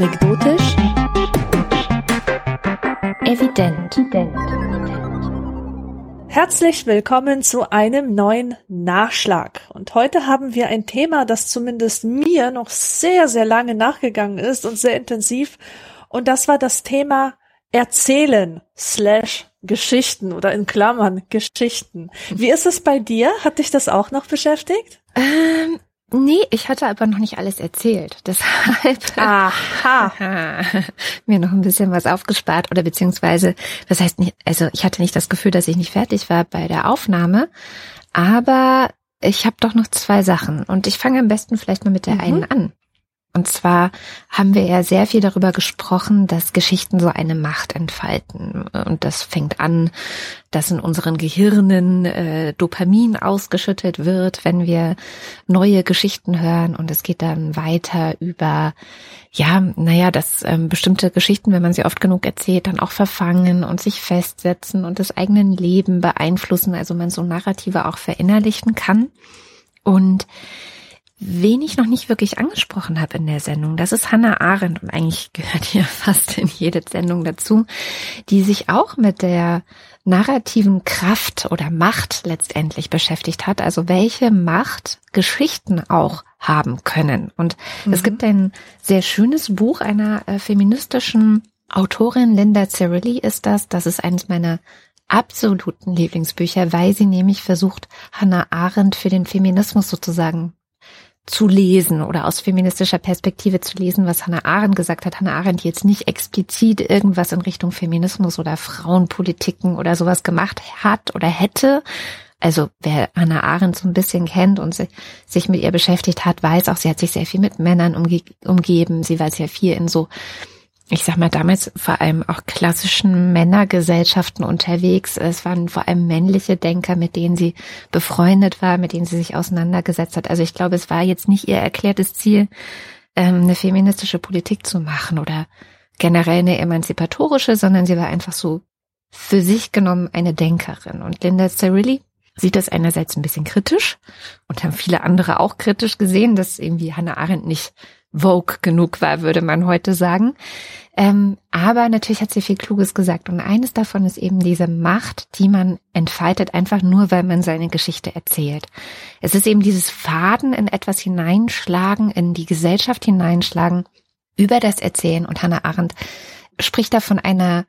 Anekdotisch. Evident. Herzlich willkommen zu einem neuen Nachschlag. Und heute haben wir ein Thema, das zumindest mir noch sehr, sehr lange nachgegangen ist und sehr intensiv. Und das war das Thema Erzählen slash Geschichten oder in Klammern Geschichten. Wie ist es bei dir? Hat dich das auch noch beschäftigt? Ähm, nee, ich hatte aber noch nicht alles erzählt. Deshalb Aha. mir noch ein bisschen was aufgespart oder beziehungsweise, das heißt nicht, also ich hatte nicht das Gefühl, dass ich nicht fertig war bei der Aufnahme, aber ich habe doch noch zwei Sachen und ich fange am besten vielleicht mal mit der mhm. einen an. Und zwar haben wir ja sehr viel darüber gesprochen, dass Geschichten so eine Macht entfalten. Und das fängt an, dass in unseren Gehirnen äh, Dopamin ausgeschüttet wird, wenn wir neue Geschichten hören. Und es geht dann weiter über, ja, naja, dass ähm, bestimmte Geschichten, wenn man sie oft genug erzählt, dann auch verfangen und sich festsetzen und das eigene Leben beeinflussen. Also man so Narrative auch verinnerlichen kann. Und Wen ich noch nicht wirklich angesprochen habe in der Sendung, das ist Hannah Arendt und eigentlich gehört hier fast in jede Sendung dazu, die sich auch mit der narrativen Kraft oder Macht letztendlich beschäftigt hat. Also welche Macht Geschichten auch haben können. Und mhm. es gibt ein sehr schönes Buch einer äh, feministischen Autorin, Linda Cirilli ist das. Das ist eines meiner absoluten Lieblingsbücher, weil sie nämlich versucht, Hannah Arendt für den Feminismus sozusagen zu lesen oder aus feministischer Perspektive zu lesen, was Hannah Arendt gesagt hat. Hannah Arendt jetzt nicht explizit irgendwas in Richtung Feminismus oder Frauenpolitiken oder sowas gemacht hat oder hätte. Also wer Hannah Arendt so ein bisschen kennt und sich mit ihr beschäftigt hat, weiß auch, sie hat sich sehr viel mit Männern umge umgeben. Sie war sehr viel in so ich sag mal, damals vor allem auch klassischen Männergesellschaften unterwegs. Es waren vor allem männliche Denker, mit denen sie befreundet war, mit denen sie sich auseinandergesetzt hat. Also ich glaube, es war jetzt nicht ihr erklärtes Ziel, ähm, eine feministische Politik zu machen oder generell eine emanzipatorische, sondern sie war einfach so für sich genommen eine Denkerin. Und Linda Cirilli sieht das einerseits ein bisschen kritisch und haben viele andere auch kritisch gesehen, dass irgendwie Hannah Arendt nicht Vogue genug war, würde man heute sagen. Ähm, aber natürlich hat sie viel Kluges gesagt. Und eines davon ist eben diese Macht, die man entfaltet, einfach nur, weil man seine Geschichte erzählt. Es ist eben dieses Faden in etwas hineinschlagen, in die Gesellschaft hineinschlagen, über das Erzählen. Und Hannah Arendt spricht da von einer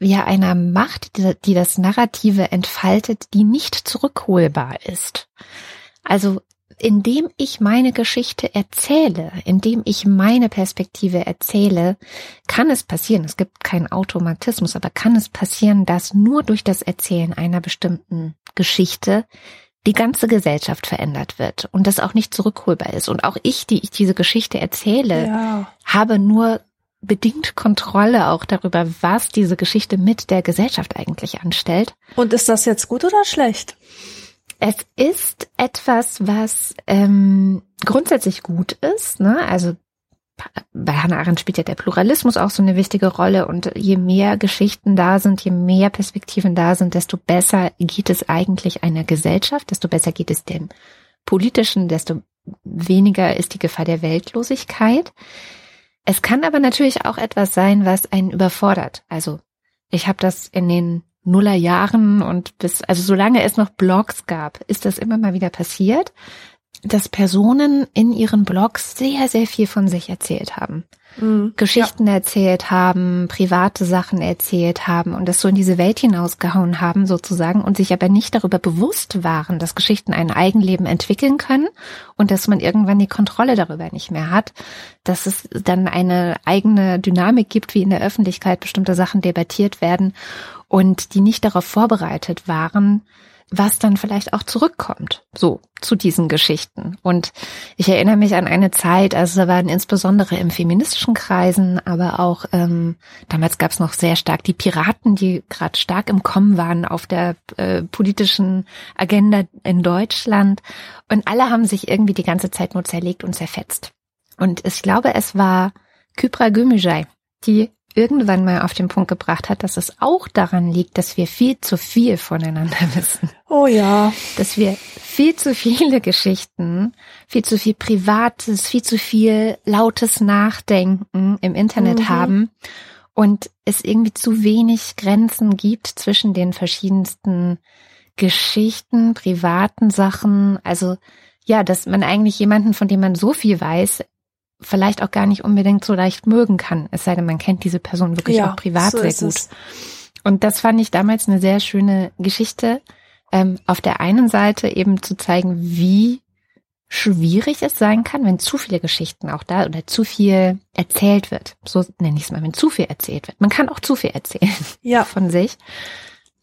ja einer Macht, die, die das Narrative entfaltet, die nicht zurückholbar ist. Also indem ich meine Geschichte erzähle, indem ich meine Perspektive erzähle, kann es passieren, es gibt keinen Automatismus, aber kann es passieren, dass nur durch das Erzählen einer bestimmten Geschichte die ganze Gesellschaft verändert wird und das auch nicht zurückholbar ist. Und auch ich, die ich diese Geschichte erzähle, ja. habe nur bedingt Kontrolle auch darüber, was diese Geschichte mit der Gesellschaft eigentlich anstellt. Und ist das jetzt gut oder schlecht? Es ist etwas, was ähm, grundsätzlich gut ist. Ne? Also bei Hannah Arendt spielt ja der Pluralismus auch so eine wichtige Rolle und je mehr Geschichten da sind, je mehr Perspektiven da sind, desto besser geht es eigentlich einer Gesellschaft, desto besser geht es dem Politischen, desto weniger ist die Gefahr der Weltlosigkeit. Es kann aber natürlich auch etwas sein, was einen überfordert. Also ich habe das in den Nullerjahren und bis, also solange es noch Blogs gab, ist das immer mal wieder passiert, dass Personen in ihren Blogs sehr, sehr viel von sich erzählt haben. Mhm. Geschichten ja. erzählt haben, private Sachen erzählt haben und das so in diese Welt hinausgehauen haben sozusagen und sich aber nicht darüber bewusst waren, dass Geschichten ein Eigenleben entwickeln können und dass man irgendwann die Kontrolle darüber nicht mehr hat, dass es dann eine eigene Dynamik gibt, wie in der Öffentlichkeit bestimmte Sachen debattiert werden und die nicht darauf vorbereitet waren, was dann vielleicht auch zurückkommt, so zu diesen Geschichten. Und ich erinnere mich an eine Zeit, also da waren insbesondere im feministischen Kreisen, aber auch ähm, damals gab es noch sehr stark die Piraten, die gerade stark im Kommen waren auf der äh, politischen Agenda in Deutschland. Und alle haben sich irgendwie die ganze Zeit nur zerlegt und zerfetzt. Und ich glaube, es war Kypra Gümüşay, die irgendwann mal auf den Punkt gebracht hat, dass es auch daran liegt, dass wir viel zu viel voneinander wissen. Oh ja. Dass wir viel zu viele Geschichten viel zu viel Privates, viel zu viel lautes Nachdenken im Internet mhm. haben und es irgendwie zu wenig Grenzen gibt zwischen den verschiedensten Geschichten, privaten Sachen. Also ja, dass man eigentlich jemanden, von dem man so viel weiß, vielleicht auch gar nicht unbedingt so leicht mögen kann. Es sei denn, man kennt diese Person wirklich ja, auch privat so sehr gut. Es. Und das fand ich damals eine sehr schöne Geschichte. Ähm, auf der einen Seite eben zu zeigen, wie schwierig es sein kann, wenn zu viele Geschichten auch da oder zu viel erzählt wird. So nenne ich es mal, wenn zu viel erzählt wird. Man kann auch zu viel erzählen ja. von sich.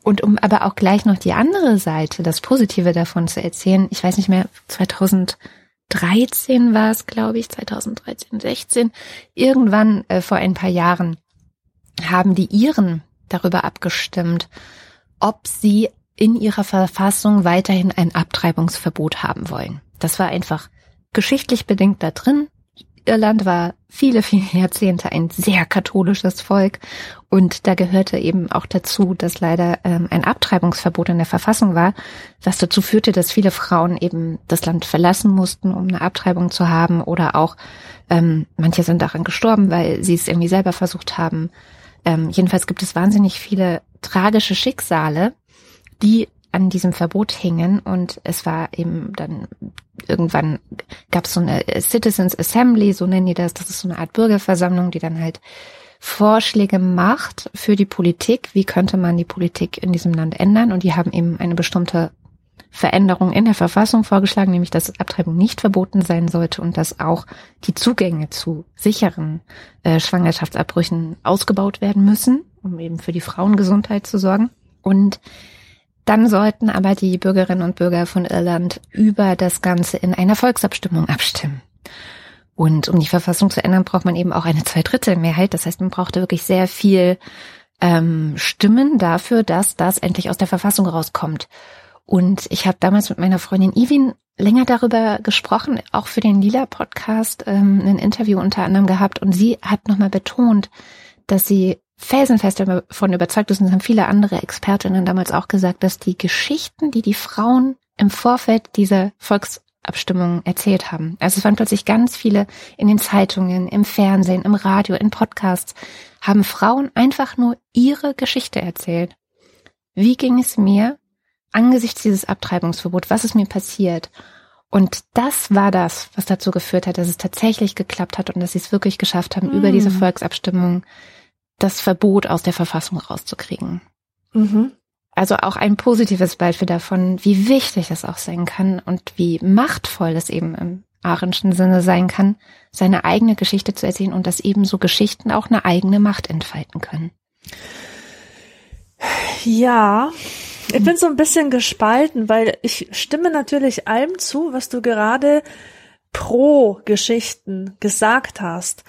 Und um aber auch gleich noch die andere Seite, das Positive davon zu erzählen, ich weiß nicht mehr, 2013 war es, glaube ich, 2013, 16, irgendwann äh, vor ein paar Jahren haben die Iren darüber abgestimmt, ob sie in ihrer Verfassung weiterhin ein Abtreibungsverbot haben wollen. Das war einfach geschichtlich bedingt da drin. Irland war viele, viele Jahrzehnte ein sehr katholisches Volk und da gehörte eben auch dazu, dass leider ähm, ein Abtreibungsverbot in der Verfassung war, was dazu führte, dass viele Frauen eben das Land verlassen mussten, um eine Abtreibung zu haben oder auch ähm, manche sind daran gestorben, weil sie es irgendwie selber versucht haben. Ähm, jedenfalls gibt es wahnsinnig viele tragische Schicksale, die an diesem Verbot hingen und es war eben dann irgendwann gab es so eine Citizens Assembly, so nennen die das, das ist so eine Art Bürgerversammlung, die dann halt Vorschläge macht für die Politik, wie könnte man die Politik in diesem Land ändern? Und die haben eben eine bestimmte Veränderung in der Verfassung vorgeschlagen, nämlich dass Abtreibung nicht verboten sein sollte und dass auch die Zugänge zu sicheren äh, Schwangerschaftsabbrüchen ausgebaut werden müssen, um eben für die Frauengesundheit zu sorgen. Und dann sollten aber die Bürgerinnen und Bürger von Irland über das Ganze in einer Volksabstimmung abstimmen. Und um die Verfassung zu ändern, braucht man eben auch eine Zweidrittelmehrheit. Das heißt, man brauchte wirklich sehr viel ähm, Stimmen dafür, dass das endlich aus der Verfassung rauskommt. Und ich habe damals mit meiner Freundin Ivin länger darüber gesprochen, auch für den Lila-Podcast ähm, ein Interview unter anderem gehabt. Und sie hat nochmal betont, dass sie felsenfest davon überzeugt ist, und das haben viele andere Expertinnen damals auch gesagt, dass die Geschichten, die die Frauen im Vorfeld dieser Volksabstimmung erzählt haben, also es waren plötzlich ganz viele in den Zeitungen, im Fernsehen, im Radio, in Podcasts, haben Frauen einfach nur ihre Geschichte erzählt. Wie ging es mir angesichts dieses Abtreibungsverbots? Was ist mir passiert? Und das war das, was dazu geführt hat, dass es tatsächlich geklappt hat und dass sie es wirklich geschafft haben, mm. über diese Volksabstimmung das Verbot aus der Verfassung rauszukriegen. Mhm. Also auch ein positives Beispiel davon, wie wichtig es auch sein kann und wie machtvoll es eben im Ahrenschen Sinne sein kann, seine eigene Geschichte zu erzählen und dass eben so Geschichten auch eine eigene Macht entfalten können. Ja, ich bin so ein bisschen gespalten, weil ich stimme natürlich allem zu, was du gerade pro Geschichten gesagt hast.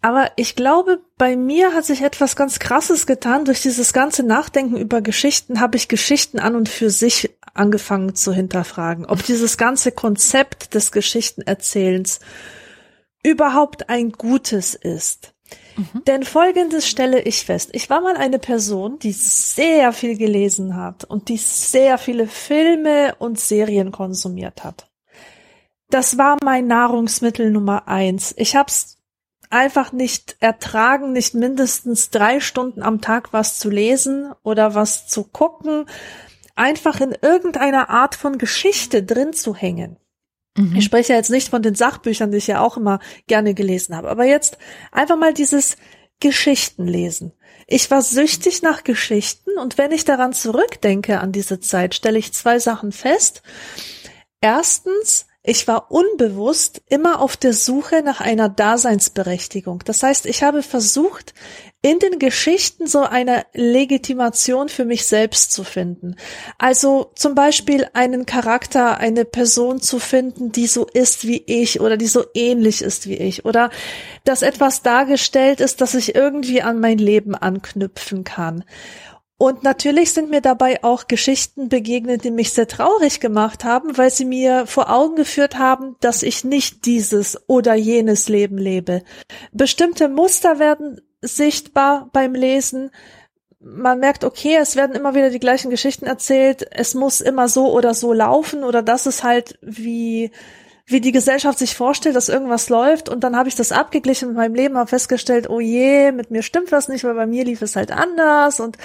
Aber ich glaube, bei mir hat sich etwas ganz Krasses getan. Durch dieses ganze Nachdenken über Geschichten habe ich Geschichten an und für sich angefangen zu hinterfragen. Ob dieses ganze Konzept des Geschichtenerzählens überhaupt ein gutes ist. Mhm. Denn folgendes stelle ich fest. Ich war mal eine Person, die sehr viel gelesen hat und die sehr viele Filme und Serien konsumiert hat. Das war mein Nahrungsmittel Nummer eins. Ich hab's einfach nicht ertragen, nicht mindestens drei Stunden am Tag was zu lesen oder was zu gucken, einfach in irgendeiner Art von Geschichte drin zu hängen. Mhm. Ich spreche jetzt nicht von den Sachbüchern, die ich ja auch immer gerne gelesen habe, aber jetzt einfach mal dieses Geschichten lesen. Ich war süchtig nach Geschichten und wenn ich daran zurückdenke an diese Zeit, stelle ich zwei Sachen fest. Erstens, ich war unbewusst immer auf der Suche nach einer Daseinsberechtigung. Das heißt, ich habe versucht, in den Geschichten so eine Legitimation für mich selbst zu finden. Also zum Beispiel einen Charakter, eine Person zu finden, die so ist wie ich oder die so ähnlich ist wie ich oder dass etwas dargestellt ist, dass ich irgendwie an mein Leben anknüpfen kann. Und natürlich sind mir dabei auch Geschichten begegnet, die mich sehr traurig gemacht haben, weil sie mir vor Augen geführt haben, dass ich nicht dieses oder jenes Leben lebe. Bestimmte Muster werden sichtbar beim Lesen. Man merkt, okay, es werden immer wieder die gleichen Geschichten erzählt. Es muss immer so oder so laufen oder das ist halt wie wie die Gesellschaft sich vorstellt, dass irgendwas läuft. Und dann habe ich das abgeglichen mit meinem Leben, habe festgestellt, oh je, mit mir stimmt was nicht, weil bei mir lief es halt anders. Und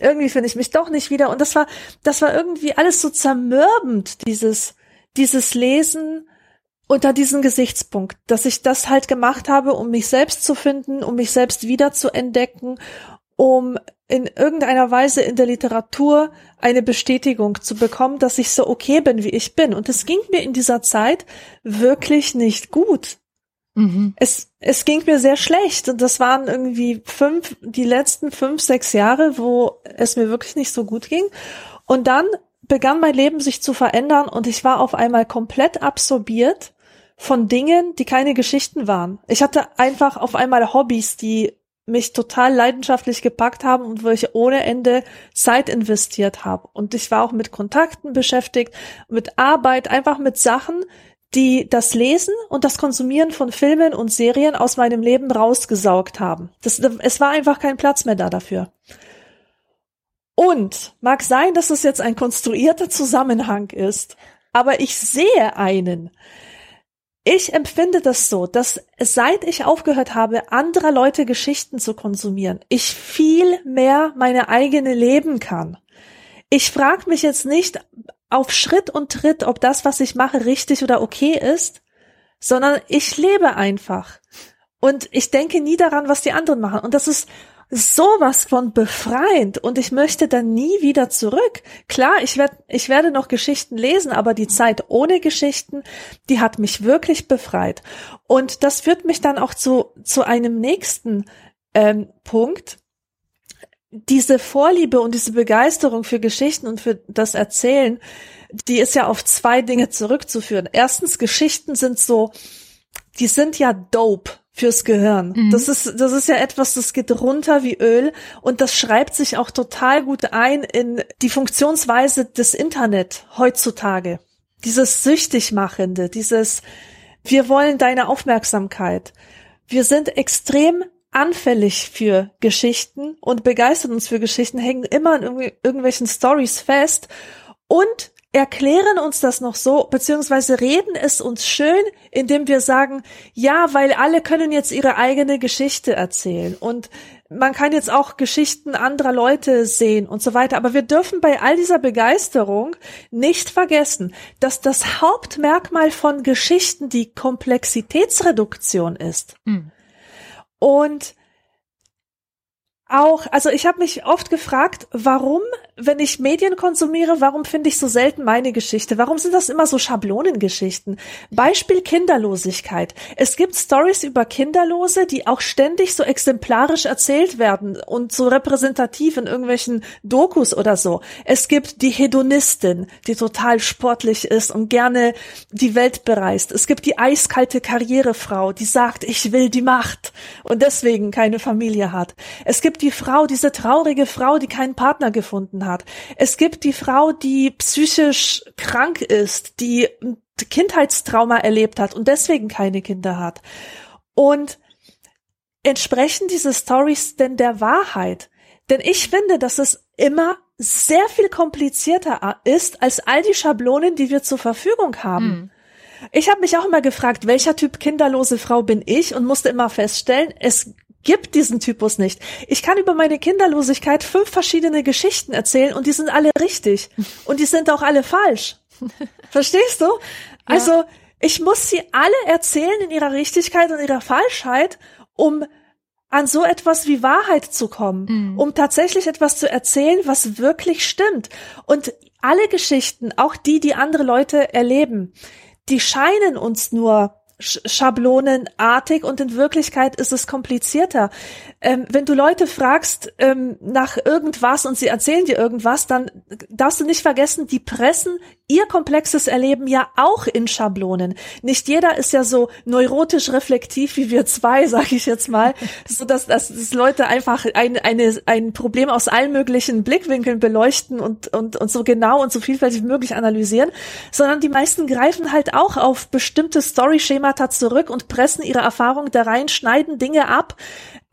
irgendwie finde ich mich doch nicht wieder. Und das war, das war irgendwie alles so zermürbend, dieses, dieses Lesen unter diesem Gesichtspunkt, dass ich das halt gemacht habe, um mich selbst zu finden, um mich selbst wieder zu entdecken, um in irgendeiner Weise in der Literatur eine Bestätigung zu bekommen, dass ich so okay bin, wie ich bin. Und es ging mir in dieser Zeit wirklich nicht gut. Mhm. Es, es ging mir sehr schlecht. Und das waren irgendwie fünf, die letzten fünf, sechs Jahre, wo es mir wirklich nicht so gut ging. Und dann begann mein Leben sich zu verändern und ich war auf einmal komplett absorbiert von Dingen, die keine Geschichten waren. Ich hatte einfach auf einmal Hobbys, die mich total leidenschaftlich gepackt haben und wo ich ohne Ende Zeit investiert habe. Und ich war auch mit Kontakten beschäftigt, mit Arbeit, einfach mit Sachen, die das Lesen und das Konsumieren von Filmen und Serien aus meinem Leben rausgesaugt haben. Das, es war einfach kein Platz mehr da dafür. Und mag sein, dass es jetzt ein konstruierter Zusammenhang ist, aber ich sehe einen. Ich empfinde das so, dass seit ich aufgehört habe, anderer Leute Geschichten zu konsumieren, ich viel mehr meine eigene leben kann. Ich frage mich jetzt nicht auf Schritt und Tritt, ob das, was ich mache, richtig oder okay ist, sondern ich lebe einfach. Und ich denke nie daran, was die anderen machen. Und das ist sowas von befreiend und ich möchte dann nie wieder zurück. Klar, ich werde ich werde noch Geschichten lesen, aber die Zeit ohne Geschichten, die hat mich wirklich befreit. Und das führt mich dann auch zu zu einem nächsten ähm, Punkt. Diese Vorliebe und diese Begeisterung für Geschichten und für das Erzählen, die ist ja auf zwei Dinge zurückzuführen. Erstens, Geschichten sind so, die sind ja dope fürs Gehirn. Mhm. Das ist, das ist ja etwas, das geht runter wie Öl und das schreibt sich auch total gut ein in die Funktionsweise des Internet heutzutage. Dieses süchtig machende, dieses, wir wollen deine Aufmerksamkeit. Wir sind extrem anfällig für Geschichten und begeistern uns für Geschichten, hängen immer an irgendwelchen Stories fest und erklären uns das noch so, beziehungsweise reden es uns schön, indem wir sagen, ja, weil alle können jetzt ihre eigene Geschichte erzählen und man kann jetzt auch Geschichten anderer Leute sehen und so weiter. Aber wir dürfen bei all dieser Begeisterung nicht vergessen, dass das Hauptmerkmal von Geschichten die Komplexitätsreduktion ist. Mhm. Und auch, also ich habe mich oft gefragt, warum, wenn ich Medien konsumiere, warum finde ich so selten meine Geschichte? Warum sind das immer so Schablonengeschichten? Beispiel Kinderlosigkeit. Es gibt Stories über Kinderlose, die auch ständig so exemplarisch erzählt werden und so repräsentativ in irgendwelchen Dokus oder so. Es gibt die Hedonistin, die total sportlich ist und gerne die Welt bereist. Es gibt die eiskalte Karrierefrau, die sagt, ich will die Macht und deswegen keine Familie hat. Es gibt gibt die Frau, diese traurige Frau, die keinen Partner gefunden hat. Es gibt die Frau, die psychisch krank ist, die Kindheitstrauma erlebt hat und deswegen keine Kinder hat. Und entsprechen diese Stories denn der Wahrheit? Denn ich finde, dass es immer sehr viel komplizierter ist als all die Schablonen, die wir zur Verfügung haben. Mhm. Ich habe mich auch immer gefragt, welcher Typ kinderlose Frau bin ich und musste immer feststellen, es gibt diesen Typus nicht. Ich kann über meine Kinderlosigkeit fünf verschiedene Geschichten erzählen und die sind alle richtig und die sind auch alle falsch. Verstehst du? Ja. Also ich muss sie alle erzählen in ihrer Richtigkeit und ihrer Falschheit, um an so etwas wie Wahrheit zu kommen, mhm. um tatsächlich etwas zu erzählen, was wirklich stimmt. Und alle Geschichten, auch die, die andere Leute erleben, die scheinen uns nur schablonenartig und in Wirklichkeit ist es komplizierter. Ähm, wenn du Leute fragst ähm, nach irgendwas und sie erzählen dir irgendwas, dann darfst du nicht vergessen, die pressen ihr komplexes Erleben ja auch in Schablonen. Nicht jeder ist ja so neurotisch reflektiv wie wir zwei, sage ich jetzt mal, so dass, dass, dass Leute einfach ein, eine, ein Problem aus allen möglichen Blickwinkeln beleuchten und, und, und so genau und so vielfältig wie möglich analysieren, sondern die meisten greifen halt auch auf bestimmte Story-Schemata zurück und pressen ihre Erfahrung da rein, schneiden Dinge ab,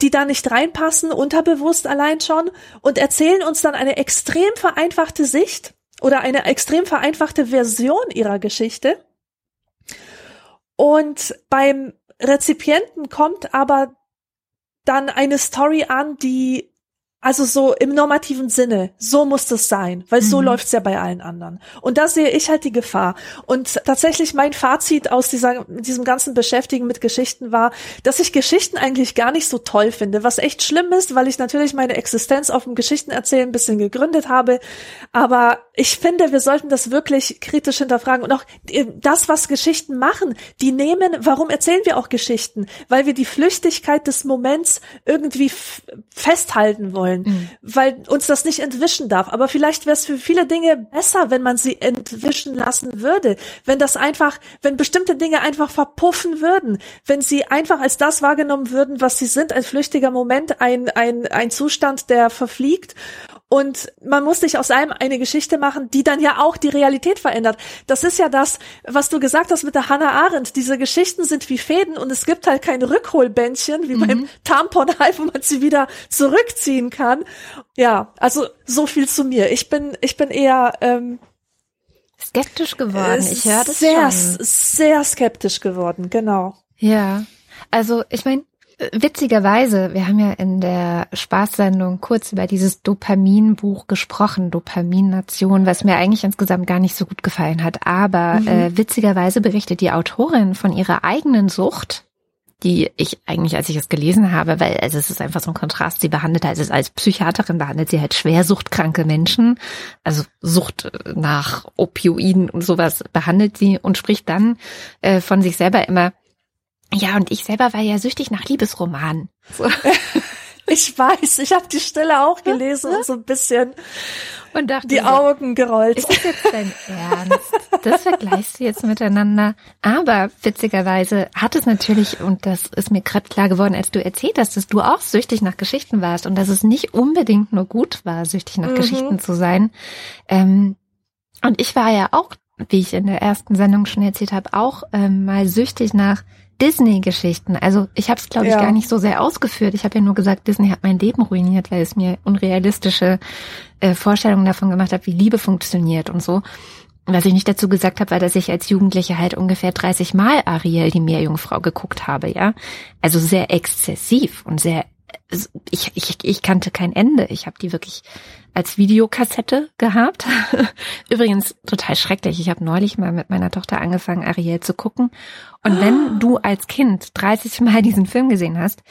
die da nicht reinpassen, unterbewusst allein schon und erzählen uns dann eine extrem vereinfachte Sicht oder eine extrem vereinfachte Version ihrer Geschichte. Und beim Rezipienten kommt aber dann eine Story an, die also so im normativen Sinne, so muss das sein, weil so mhm. läuft's ja bei allen anderen. Und da sehe ich halt die Gefahr. Und tatsächlich mein Fazit aus dieser, diesem ganzen Beschäftigen mit Geschichten war, dass ich Geschichten eigentlich gar nicht so toll finde, was echt schlimm ist, weil ich natürlich meine Existenz auf dem Geschichtenerzählen ein bisschen gegründet habe. Aber ich finde, wir sollten das wirklich kritisch hinterfragen. Und auch äh, das, was Geschichten machen, die nehmen, warum erzählen wir auch Geschichten? Weil wir die Flüchtigkeit des Moments irgendwie festhalten wollen wollen, mhm. weil uns das nicht entwischen darf. Aber vielleicht wäre es für viele Dinge besser, wenn man sie entwischen lassen würde, wenn das einfach, wenn bestimmte Dinge einfach verpuffen würden, wenn sie einfach als das wahrgenommen würden, was sie sind, ein flüchtiger Moment, ein, ein, ein Zustand, der verfliegt und man muss nicht aus einem eine Geschichte machen, die dann ja auch die Realität verändert. Das ist ja das, was du gesagt hast mit der Hannah Arendt. Diese Geschichten sind wie Fäden und es gibt halt kein Rückholbändchen wie mhm. beim Tamponhai, wo man sie wieder zurückziehen kann. Ja, also so viel zu mir. Ich bin, ich bin eher ähm, skeptisch geworden. Ich höre das sehr, schon. sehr skeptisch geworden. Genau. Ja, also ich meine, Witzigerweise, wir haben ja in der Spaßsendung kurz über dieses Dopaminbuch gesprochen, Dopamin-Nation, was mir eigentlich insgesamt gar nicht so gut gefallen hat. Aber mhm. äh, witzigerweise berichtet die Autorin von ihrer eigenen Sucht, die ich eigentlich, als ich es gelesen habe, weil also es ist einfach so ein Kontrast, sie behandelt also als Psychiaterin behandelt sie halt schwersuchtkranke Menschen, also Sucht nach Opioiden und sowas behandelt sie und spricht dann äh, von sich selber immer ja, und ich selber war ja süchtig nach Liebesromanen. So. Ich weiß, ich habe die Stelle auch gelesen und so ein bisschen und dachte die Augen gerollt. Ist das jetzt dein Ernst? Das vergleichst du jetzt miteinander. Aber witzigerweise hat es natürlich, und das ist mir gerade klar geworden, als du erzählt hast, dass du auch süchtig nach Geschichten warst und dass es nicht unbedingt nur gut war, süchtig nach mhm. Geschichten zu sein. Ähm, und ich war ja auch, wie ich in der ersten Sendung schon erzählt habe, auch ähm, mal süchtig nach Disney-Geschichten. Also ich habe es, glaube ich, ja. gar nicht so sehr ausgeführt. Ich habe ja nur gesagt, Disney hat mein Leben ruiniert, weil es mir unrealistische äh, Vorstellungen davon gemacht hat, wie Liebe funktioniert und so. Was ich nicht dazu gesagt habe, war, dass ich als Jugendliche halt ungefähr 30 Mal Ariel, die Meerjungfrau, geguckt habe, ja. Also sehr exzessiv und sehr ich, ich, ich kannte kein Ende. Ich habe die wirklich als Videokassette gehabt. Übrigens total schrecklich. Ich habe neulich mal mit meiner Tochter angefangen, Ariel zu gucken. Und wenn du als Kind 30 Mal diesen Film gesehen hast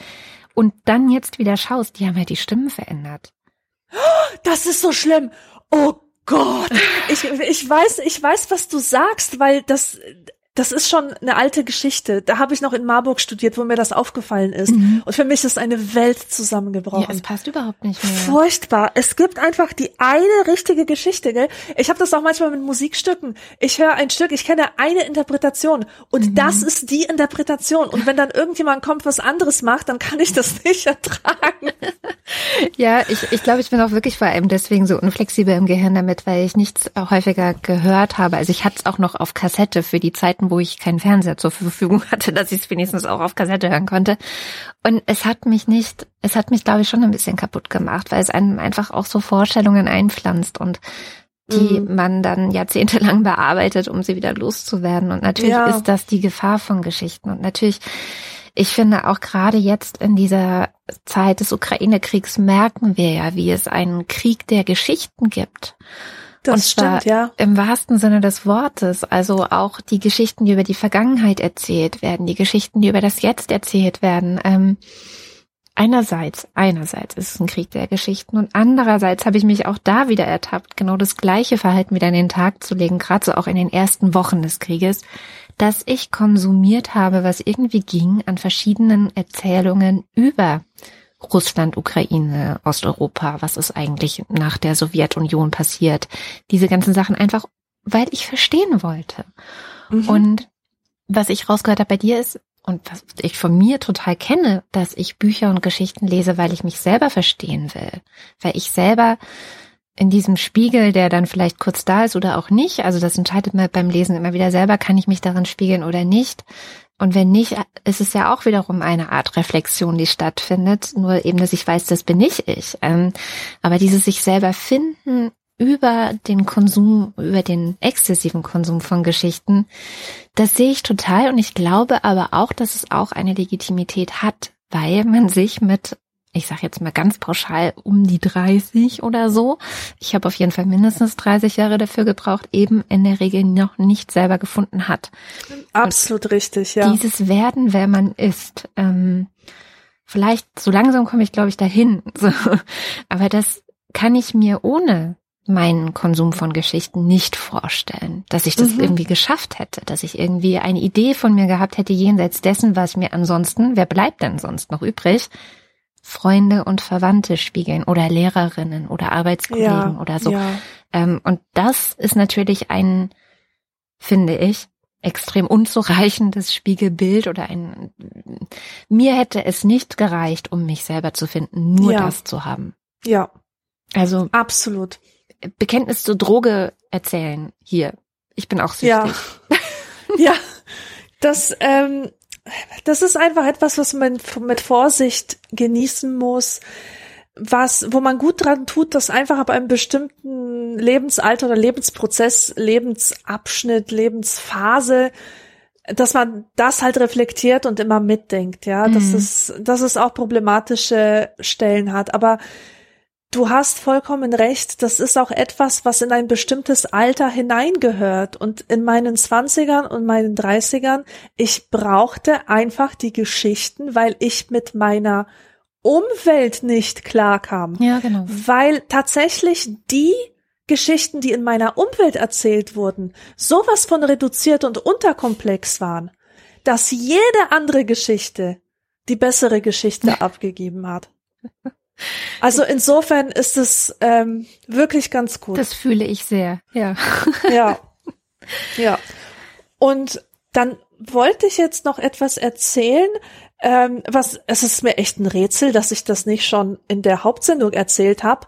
und dann jetzt wieder schaust, die haben halt die Stimmen verändert. Das ist so schlimm. Oh Gott. Ich, ich weiß, ich weiß, was du sagst, weil das, das ist schon eine alte Geschichte. Da habe ich noch in Marburg studiert, wo mir das aufgefallen ist. Mhm. Und für mich ist eine Welt zusammengebrochen. Ja, es passt überhaupt nicht mehr. Furchtbar. Es gibt einfach die eine richtige Geschichte, gell? Ich habe das auch manchmal mit Musikstücken. Ich höre ein Stück, ich kenne eine Interpretation und mhm. das ist die Interpretation. Und wenn dann irgendjemand kommt, was anderes macht, dann kann ich das nicht ertragen. ja, ich, ich glaube, ich bin auch wirklich vor allem deswegen so unflexibel im Gehirn damit, weil ich nichts häufiger gehört habe. Also ich hatte es auch noch auf Kassette für die Zeiten, Zeiten, wo ich keinen Fernseher zur Verfügung hatte, dass ich es wenigstens auch auf Kassette hören konnte. Und es hat mich nicht, es hat mich, glaube ich, schon ein bisschen kaputt gemacht, weil es einem einfach auch so Vorstellungen einpflanzt und die mhm. man dann jahrzehntelang bearbeitet, um sie wieder loszuwerden. Und natürlich ja. ist das die Gefahr von Geschichten. Und natürlich, ich finde auch gerade jetzt in dieser Zeit des Ukraine-Kriegs merken wir ja, wie es einen Krieg der Geschichten gibt. Das und stimmt, ja. Im wahrsten Sinne des Wortes. Also auch die Geschichten, die über die Vergangenheit erzählt werden, die Geschichten, die über das Jetzt erzählt werden. Ähm, einerseits, einerseits ist es ein Krieg der Geschichten und andererseits habe ich mich auch da wieder ertappt, genau das gleiche Verhalten wieder an den Tag zu legen, gerade so auch in den ersten Wochen des Krieges, dass ich konsumiert habe, was irgendwie ging an verschiedenen Erzählungen über Russland, Ukraine, Osteuropa, was ist eigentlich nach der Sowjetunion passiert. Diese ganzen Sachen einfach, weil ich verstehen wollte. Mhm. Und was ich rausgehört habe bei dir ist, und was ich von mir total kenne, dass ich Bücher und Geschichten lese, weil ich mich selber verstehen will. Weil ich selber in diesem Spiegel, der dann vielleicht kurz da ist oder auch nicht, also das entscheidet man beim Lesen immer wieder selber, kann ich mich darin spiegeln oder nicht, und wenn nicht, ist es ja auch wiederum eine Art Reflexion, die stattfindet. Nur eben, dass ich weiß, das bin nicht ich. Ähm, aber dieses sich selber finden über den Konsum, über den exzessiven Konsum von Geschichten. Das sehe ich total und ich glaube aber auch, dass es auch eine Legitimität hat, weil man sich mit, ich sage jetzt mal ganz pauschal, um die 30 oder so, ich habe auf jeden Fall mindestens 30 Jahre dafür gebraucht, eben in der Regel noch nicht selber gefunden hat. Absolut und richtig, ja. Dieses Werden, wer man ist, ähm, vielleicht so langsam komme ich, glaube ich, dahin. So. Aber das kann ich mir ohne meinen Konsum von Geschichten nicht vorstellen, dass ich das mhm. irgendwie geschafft hätte, dass ich irgendwie eine Idee von mir gehabt hätte jenseits dessen, was mir ansonsten, wer bleibt denn sonst noch übrig? Freunde und Verwandte spiegeln oder Lehrerinnen oder Arbeitskollegen ja, oder so. Ja. Ähm, und das ist natürlich ein, finde ich, extrem unzureichendes Spiegelbild oder ein, mir hätte es nicht gereicht, um mich selber zu finden, nur ja. das zu haben. Ja. Also. Absolut. Bekenntnis zur Droge erzählen hier. Ich bin auch süchtig. Ja, ja das, ähm, das ist einfach etwas, was man mit Vorsicht genießen muss, was, wo man gut dran tut, das einfach ab einem bestimmten Lebensalter oder Lebensprozess, Lebensabschnitt, Lebensphase, dass man das halt reflektiert und immer mitdenkt, ja, mhm. dass es, dass es auch problematische Stellen hat. Aber Du hast vollkommen recht. Das ist auch etwas, was in ein bestimmtes Alter hineingehört. Und in meinen Zwanzigern und meinen Dreißigern, ich brauchte einfach die Geschichten, weil ich mit meiner Umwelt nicht klarkam. Ja, genau. Weil tatsächlich die Geschichten, die in meiner Umwelt erzählt wurden, sowas von reduziert und unterkomplex waren, dass jede andere Geschichte die bessere Geschichte abgegeben hat. Also insofern ist es ähm, wirklich ganz gut. Das fühle ich sehr, ja. Ja. Ja. Und dann wollte ich jetzt noch etwas erzählen, ähm, was es ist mir echt ein Rätsel, dass ich das nicht schon in der Hauptsendung erzählt habe,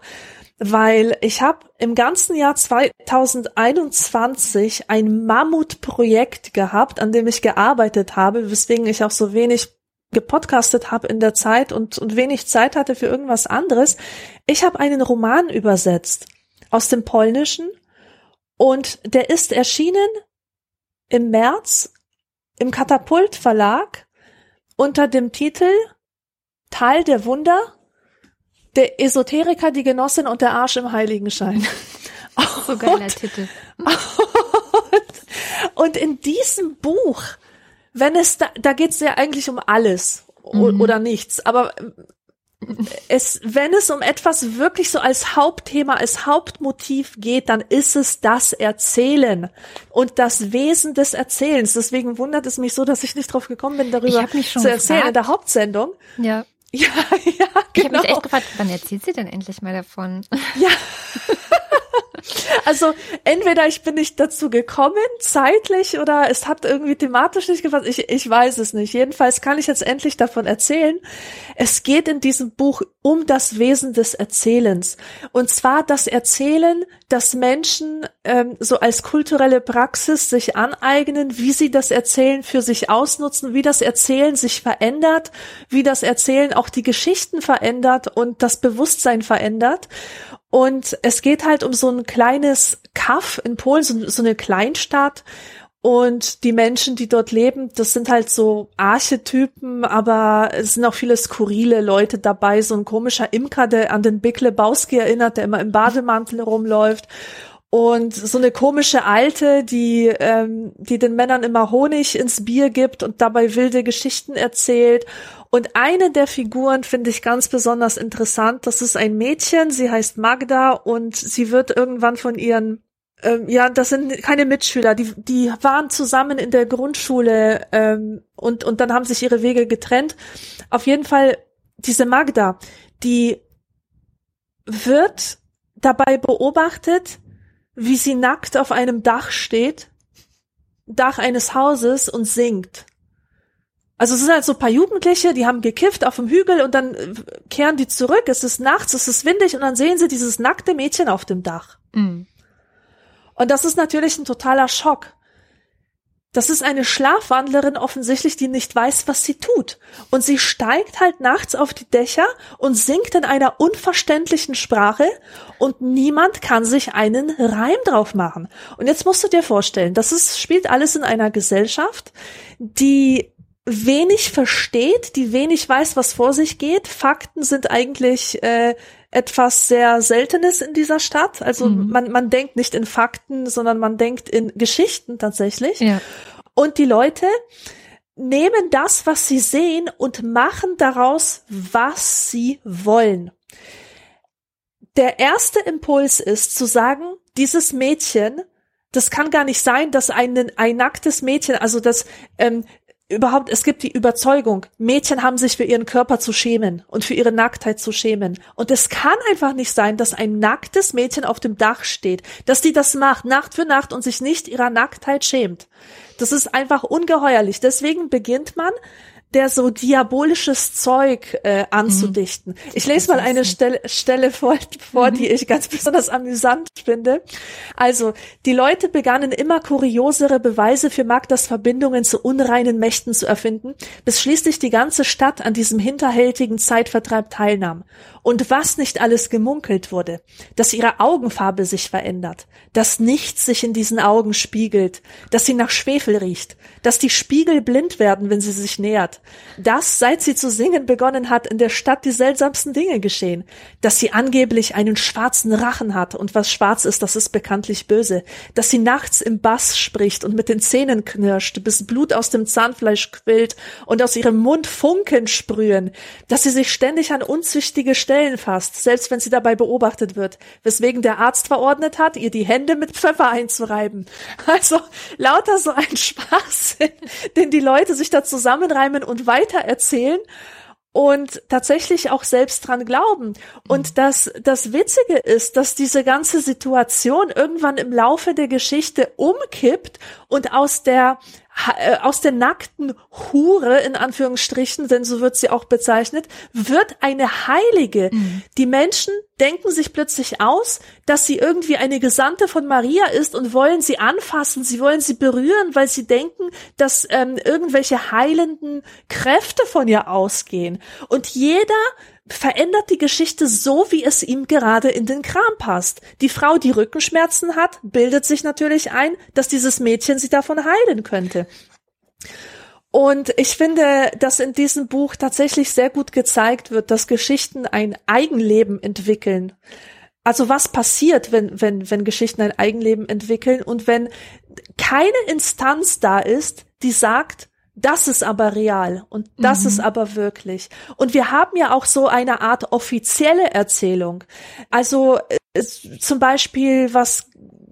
weil ich habe im ganzen Jahr 2021 ein Mammutprojekt gehabt, an dem ich gearbeitet habe, weswegen ich auch so wenig gepodcastet habe in der Zeit und, und wenig Zeit hatte für irgendwas anderes. Ich habe einen Roman übersetzt aus dem Polnischen und der ist erschienen im März im Katapult Verlag unter dem Titel Teil der Wunder, der Esoteriker, die Genossin und der Arsch im Heiligenschein. So geiler und, Titel. Und, und in diesem Buch wenn es da, da geht's ja eigentlich um alles mhm. oder nichts, aber es, wenn es um etwas wirklich so als Hauptthema, als Hauptmotiv geht, dann ist es das Erzählen und das Wesen des Erzählens. Deswegen wundert es mich so, dass ich nicht drauf gekommen bin, darüber zu erzählen gefragt. in der Hauptsendung. Ja. Ja, ja, genau. Ich habe mich echt gefragt, wann erzählt sie denn endlich mal davon? Ja. Also entweder ich bin nicht dazu gekommen, zeitlich, oder es hat irgendwie thematisch nicht gepasst. Ich, ich weiß es nicht. Jedenfalls kann ich jetzt endlich davon erzählen. Es geht in diesem Buch um das Wesen des Erzählens. Und zwar das Erzählen, dass Menschen ähm, so als kulturelle Praxis sich aneignen, wie sie das Erzählen für sich ausnutzen, wie das Erzählen sich verändert, wie das Erzählen auch die Geschichten verändert und das Bewusstsein verändert. Und es geht halt um so ein kleines Kaff in Polen, so, so eine Kleinstadt. Und die Menschen, die dort leben, das sind halt so Archetypen, aber es sind auch viele skurrile Leute dabei. So ein komischer Imker, der an den Big Lebowski erinnert, der immer im Bademantel rumläuft. Und so eine komische Alte, die, ähm, die den Männern immer Honig ins Bier gibt und dabei wilde Geschichten erzählt. Und eine der Figuren finde ich ganz besonders interessant. Das ist ein Mädchen, sie heißt Magda und sie wird irgendwann von ihren ähm, ja, das sind keine Mitschüler, die, die waren zusammen in der Grundschule ähm, und, und dann haben sich ihre Wege getrennt. Auf jeden Fall, diese Magda, die wird dabei beobachtet, wie sie nackt auf einem Dach steht, Dach eines Hauses und singt. Also es sind halt so ein paar Jugendliche, die haben gekifft auf dem Hügel und dann äh, kehren die zurück. Es ist nachts, es ist windig und dann sehen sie dieses nackte Mädchen auf dem Dach. Mhm. Und das ist natürlich ein totaler Schock. Das ist eine Schlafwandlerin offensichtlich, die nicht weiß, was sie tut. Und sie steigt halt nachts auf die Dächer und singt in einer unverständlichen Sprache und niemand kann sich einen Reim drauf machen. Und jetzt musst du dir vorstellen, das ist, spielt alles in einer Gesellschaft, die wenig versteht, die wenig weiß, was vor sich geht. Fakten sind eigentlich äh, etwas sehr Seltenes in dieser Stadt. Also mhm. man, man denkt nicht in Fakten, sondern man denkt in Geschichten tatsächlich. Ja. Und die Leute nehmen das, was sie sehen und machen daraus, was sie wollen. Der erste Impuls ist zu sagen, dieses Mädchen das kann gar nicht sein, dass ein, ein nacktes Mädchen, also das ähm, überhaupt, es gibt die Überzeugung, Mädchen haben sich für ihren Körper zu schämen und für ihre Nacktheit zu schämen. Und es kann einfach nicht sein, dass ein nacktes Mädchen auf dem Dach steht, dass die das macht, Nacht für Nacht und sich nicht ihrer Nacktheit schämt. Das ist einfach ungeheuerlich. Deswegen beginnt man der so diabolisches Zeug äh, anzudichten. Mhm. Ich lese mal eine Stelle, Stelle vor, vor mhm. die ich ganz besonders amüsant finde. Also, die Leute begannen immer kuriosere Beweise für Magdas Verbindungen zu unreinen Mächten zu erfinden, bis schließlich die ganze Stadt an diesem hinterhältigen Zeitvertreib teilnahm. Und was nicht alles gemunkelt wurde, dass ihre Augenfarbe sich verändert, dass nichts sich in diesen Augen spiegelt, dass sie nach Schwefel riecht, dass die Spiegel blind werden, wenn sie sich nähert, dass, seit sie zu singen begonnen hat, in der Stadt die seltsamsten Dinge geschehen, dass sie angeblich einen schwarzen Rachen hat und was schwarz ist, das ist bekanntlich böse, dass sie nachts im Bass spricht und mit den Zähnen knirscht, bis Blut aus dem Zahnfleisch quillt und aus ihrem Mund Funken sprühen, dass sie sich ständig an unzüchtige Stellen fasst, selbst wenn sie dabei beobachtet wird, weswegen der Arzt verordnet hat, ihr die Hände mit Pfeffer einzureiben. Also lauter so ein Schwachsinn, den die Leute sich da zusammenreimen und weitererzählen und tatsächlich auch selbst dran glauben. Und mhm. das, das Witzige ist, dass diese ganze Situation irgendwann im Laufe der Geschichte umkippt und aus der aus der nackten Hure, in Anführungsstrichen, denn so wird sie auch bezeichnet, wird eine Heilige. Mhm. Die Menschen denken sich plötzlich aus, dass sie irgendwie eine Gesandte von Maria ist und wollen sie anfassen, sie wollen sie berühren, weil sie denken, dass ähm, irgendwelche heilenden Kräfte von ihr ausgehen. Und jeder verändert die Geschichte so, wie es ihm gerade in den Kram passt. Die Frau, die Rückenschmerzen hat, bildet sich natürlich ein, dass dieses Mädchen sie davon heilen könnte. Und ich finde, dass in diesem Buch tatsächlich sehr gut gezeigt wird, dass Geschichten ein Eigenleben entwickeln. Also was passiert, wenn, wenn, wenn Geschichten ein Eigenleben entwickeln und wenn keine Instanz da ist, die sagt, das ist aber real und das mhm. ist aber wirklich. Und wir haben ja auch so eine Art offizielle Erzählung. Also äh, zum Beispiel was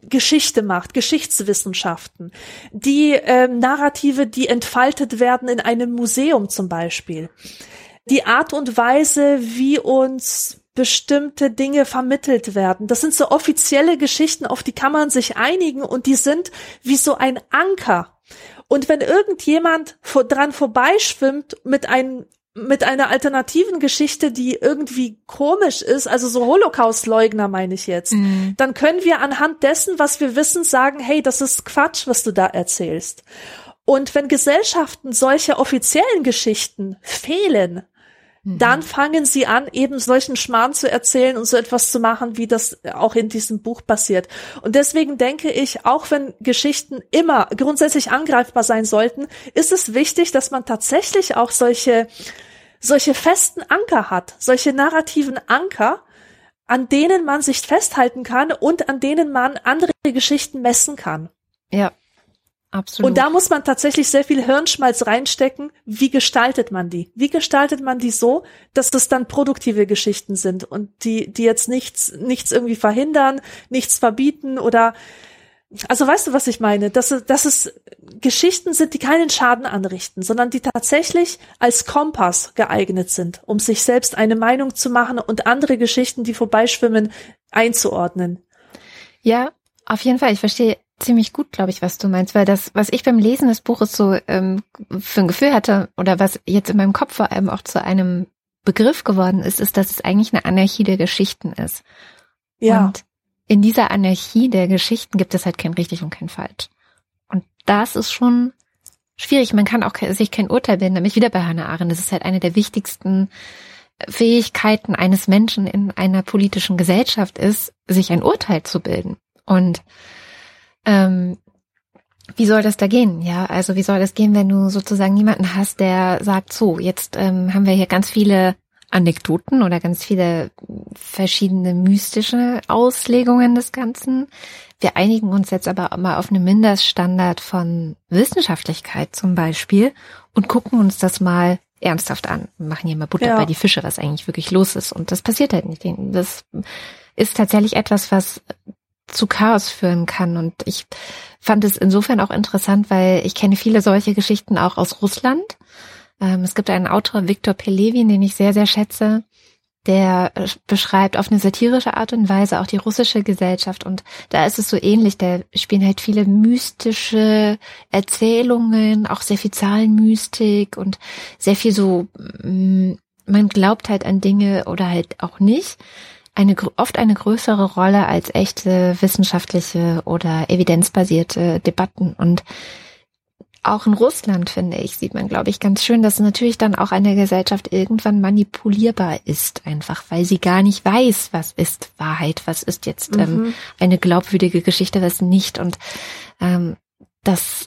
Geschichte macht, Geschichtswissenschaften, die äh, Narrative, die entfaltet werden in einem Museum zum Beispiel. Die Art und Weise, wie uns bestimmte Dinge vermittelt werden. Das sind so offizielle Geschichten, auf die kann man sich einigen und die sind wie so ein Anker und wenn irgendjemand vor, dran vorbeischwimmt mit einem mit einer alternativen Geschichte, die irgendwie komisch ist, also so Holocaust-Leugner meine ich jetzt, mhm. dann können wir anhand dessen, was wir wissen, sagen, hey, das ist Quatsch, was du da erzählst. Und wenn Gesellschaften solche offiziellen Geschichten fehlen, dann mhm. fangen sie an, eben solchen Schmarrn zu erzählen und so etwas zu machen, wie das auch in diesem Buch passiert. Und deswegen denke ich, auch wenn Geschichten immer grundsätzlich angreifbar sein sollten, ist es wichtig, dass man tatsächlich auch solche, solche festen Anker hat, solche narrativen Anker, an denen man sich festhalten kann und an denen man andere Geschichten messen kann. Ja, Absolut. Und da muss man tatsächlich sehr viel Hirnschmalz reinstecken. Wie gestaltet man die? Wie gestaltet man die so, dass das dann produktive Geschichten sind und die, die jetzt nichts, nichts irgendwie verhindern, nichts verbieten oder, also weißt du, was ich meine? Dass, dass es Geschichten sind, die keinen Schaden anrichten, sondern die tatsächlich als Kompass geeignet sind, um sich selbst eine Meinung zu machen und andere Geschichten, die vorbeischwimmen, einzuordnen. Ja, auf jeden Fall. Ich verstehe ziemlich gut, glaube ich, was du meinst, weil das, was ich beim Lesen des Buches so ähm, für ein Gefühl hatte oder was jetzt in meinem Kopf vor allem auch zu einem Begriff geworden ist, ist, dass es eigentlich eine Anarchie der Geschichten ist. Ja. Und in dieser Anarchie der Geschichten gibt es halt kein richtig und kein falsch. Und das ist schon schwierig. Man kann auch sich kein Urteil bilden, nämlich wieder bei Hannah Arendt. Das ist halt eine der wichtigsten Fähigkeiten eines Menschen in einer politischen Gesellschaft ist, sich ein Urteil zu bilden. Und ähm, wie soll das da gehen? Ja, also wie soll das gehen, wenn du sozusagen niemanden hast, der sagt, so, jetzt ähm, haben wir hier ganz viele Anekdoten oder ganz viele verschiedene mystische Auslegungen des Ganzen. Wir einigen uns jetzt aber mal auf einen Mindeststandard von Wissenschaftlichkeit zum Beispiel und gucken uns das mal ernsthaft an. Wir machen hier mal Butter ja. bei die Fische, was eigentlich wirklich los ist. Und das passiert halt nicht. Das ist tatsächlich etwas, was zu Chaos führen kann. Und ich fand es insofern auch interessant, weil ich kenne viele solche Geschichten auch aus Russland. Ähm, es gibt einen Autor, Viktor Pelevin, den ich sehr, sehr schätze, der äh, beschreibt auf eine satirische Art und Weise auch die russische Gesellschaft. Und da ist es so ähnlich. Da spielen halt viele mystische Erzählungen, auch sehr viel Zahlenmystik und sehr viel so, mm, man glaubt halt an Dinge oder halt auch nicht eine, oft eine größere Rolle als echte wissenschaftliche oder evidenzbasierte Debatten. Und auch in Russland, finde ich, sieht man, glaube ich, ganz schön, dass natürlich dann auch eine Gesellschaft irgendwann manipulierbar ist, einfach weil sie gar nicht weiß, was ist Wahrheit, was ist jetzt ähm, mhm. eine glaubwürdige Geschichte, was nicht. Und ähm, das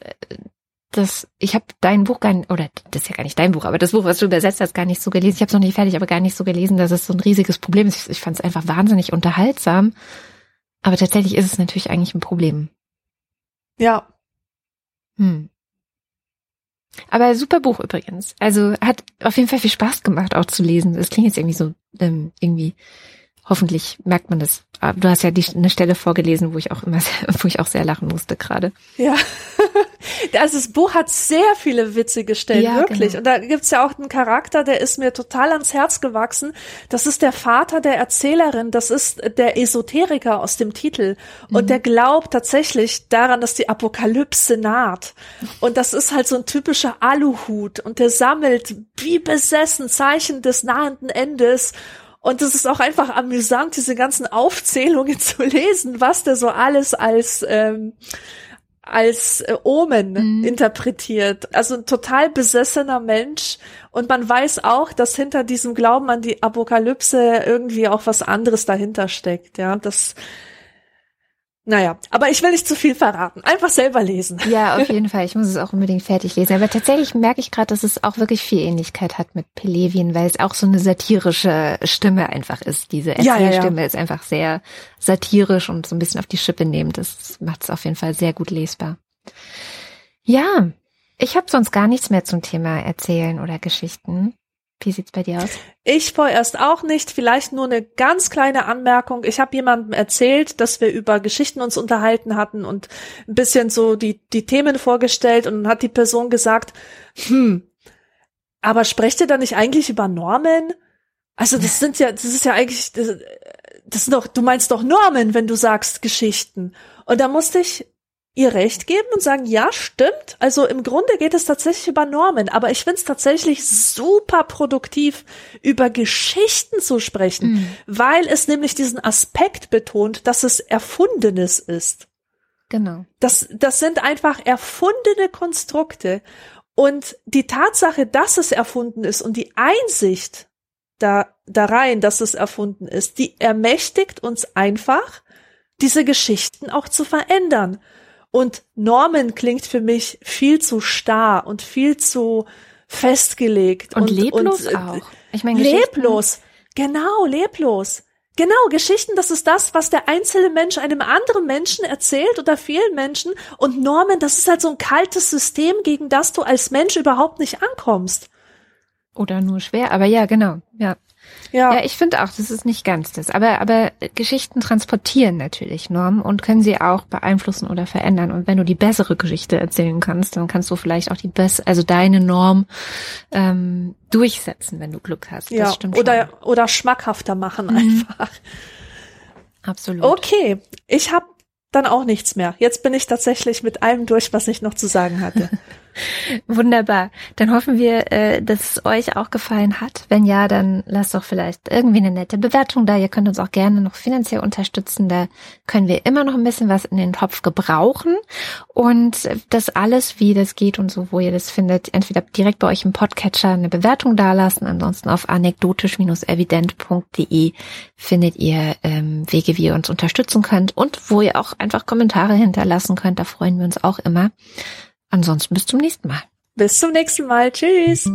das, ich habe dein Buch gar nicht, oder das ist ja gar nicht dein Buch, aber das Buch, was du übersetzt hast, gar nicht so gelesen. Ich habe es noch nicht fertig, aber gar nicht so gelesen, dass es so ein riesiges Problem ist. Ich, ich fand es einfach wahnsinnig unterhaltsam. Aber tatsächlich ist es natürlich eigentlich ein Problem. Ja. Hm. Aber super Buch übrigens. Also hat auf jeden Fall viel Spaß gemacht, auch zu lesen. Das klingt jetzt irgendwie so ähm, irgendwie hoffentlich merkt man das. Ah, du hast ja die, eine Stelle vorgelesen, wo ich auch immer, sehr, wo ich auch sehr lachen musste gerade. Ja, also das Buch hat sehr viele witzige Stellen, ja, wirklich. Genau. Und da gibt's ja auch einen Charakter, der ist mir total ans Herz gewachsen. Das ist der Vater der Erzählerin. Das ist der Esoteriker aus dem Titel. Und mhm. der glaubt tatsächlich daran, dass die Apokalypse naht. Und das ist halt so ein typischer Aluhut. Und der sammelt wie besessen Zeichen des nahenden Endes und es ist auch einfach amüsant, diese ganzen Aufzählungen zu lesen, was der so alles als ähm, als äh, Omen mhm. interpretiert. Also ein total besessener Mensch. Und man weiß auch, dass hinter diesem Glauben an die Apokalypse irgendwie auch was anderes dahinter steckt. Ja, das naja, aber ich will nicht zu viel verraten. Einfach selber lesen. Ja, auf jeden Fall. Ich muss es auch unbedingt fertig lesen. Aber tatsächlich merke ich gerade, dass es auch wirklich viel Ähnlichkeit hat mit Pelevin, weil es auch so eine satirische Stimme einfach ist. Diese Erzählstimme ja, ja, ja. ist einfach sehr satirisch und so ein bisschen auf die Schippe nehmend. Das macht es auf jeden Fall sehr gut lesbar. Ja, ich habe sonst gar nichts mehr zum Thema Erzählen oder Geschichten. Wie sieht's bei dir aus? Ich vorerst auch nicht. Vielleicht nur eine ganz kleine Anmerkung. Ich habe jemandem erzählt, dass wir über Geschichten uns unterhalten hatten und ein bisschen so die, die Themen vorgestellt und dann hat die Person gesagt, hm, aber sprecht ihr da nicht eigentlich über Normen? Also das sind ja, das ist ja eigentlich, das, das ist doch, du meinst doch Normen, wenn du sagst Geschichten. Und da musste ich ihr Recht geben und sagen, ja, stimmt. Also im Grunde geht es tatsächlich über Normen, aber ich finde es tatsächlich super produktiv, über Geschichten zu sprechen, mhm. weil es nämlich diesen Aspekt betont, dass es Erfundenes ist. Genau. Das, das sind einfach erfundene Konstrukte. Und die Tatsache, dass es erfunden ist und die Einsicht da, da rein, dass es erfunden ist, die ermächtigt uns einfach, diese Geschichten auch zu verändern. Und Norman klingt für mich viel zu starr und viel zu festgelegt. Und, und leblos und, äh, auch. Ich meine, leblos. Genau, leblos. Genau, Geschichten, das ist das, was der einzelne Mensch einem anderen Menschen erzählt oder vielen Menschen. Und Norman, das ist halt so ein kaltes System, gegen das du als Mensch überhaupt nicht ankommst. Oder nur schwer, aber ja, genau, ja. Ja, ja ich finde auch, das ist nicht ganz das. Aber, aber Geschichten transportieren natürlich Normen und können sie auch beeinflussen oder verändern. Und wenn du die bessere Geschichte erzählen kannst, dann kannst du vielleicht auch die best also deine Norm ähm, durchsetzen, wenn du Glück hast. Ja, oder, oder schmackhafter machen mhm. einfach. Absolut. Okay, ich habe dann auch nichts mehr. Jetzt bin ich tatsächlich mit allem durch, was ich noch zu sagen hatte. Wunderbar. Dann hoffen wir, äh, dass es euch auch gefallen hat. Wenn ja, dann lasst doch vielleicht irgendwie eine nette Bewertung da. Ihr könnt uns auch gerne noch finanziell unterstützen. Da können wir immer noch ein bisschen was in den Topf gebrauchen. Und das alles, wie das geht und so, wo ihr das findet, entweder direkt bei euch im Podcatcher eine Bewertung dalassen. Ansonsten auf anekdotisch-evident.de findet ihr ähm, Wege, wie ihr uns unterstützen könnt und wo ihr auch einfach Kommentare hinterlassen könnt. Da freuen wir uns auch immer. Ansonsten bis zum nächsten Mal. Bis zum nächsten Mal. Tschüss.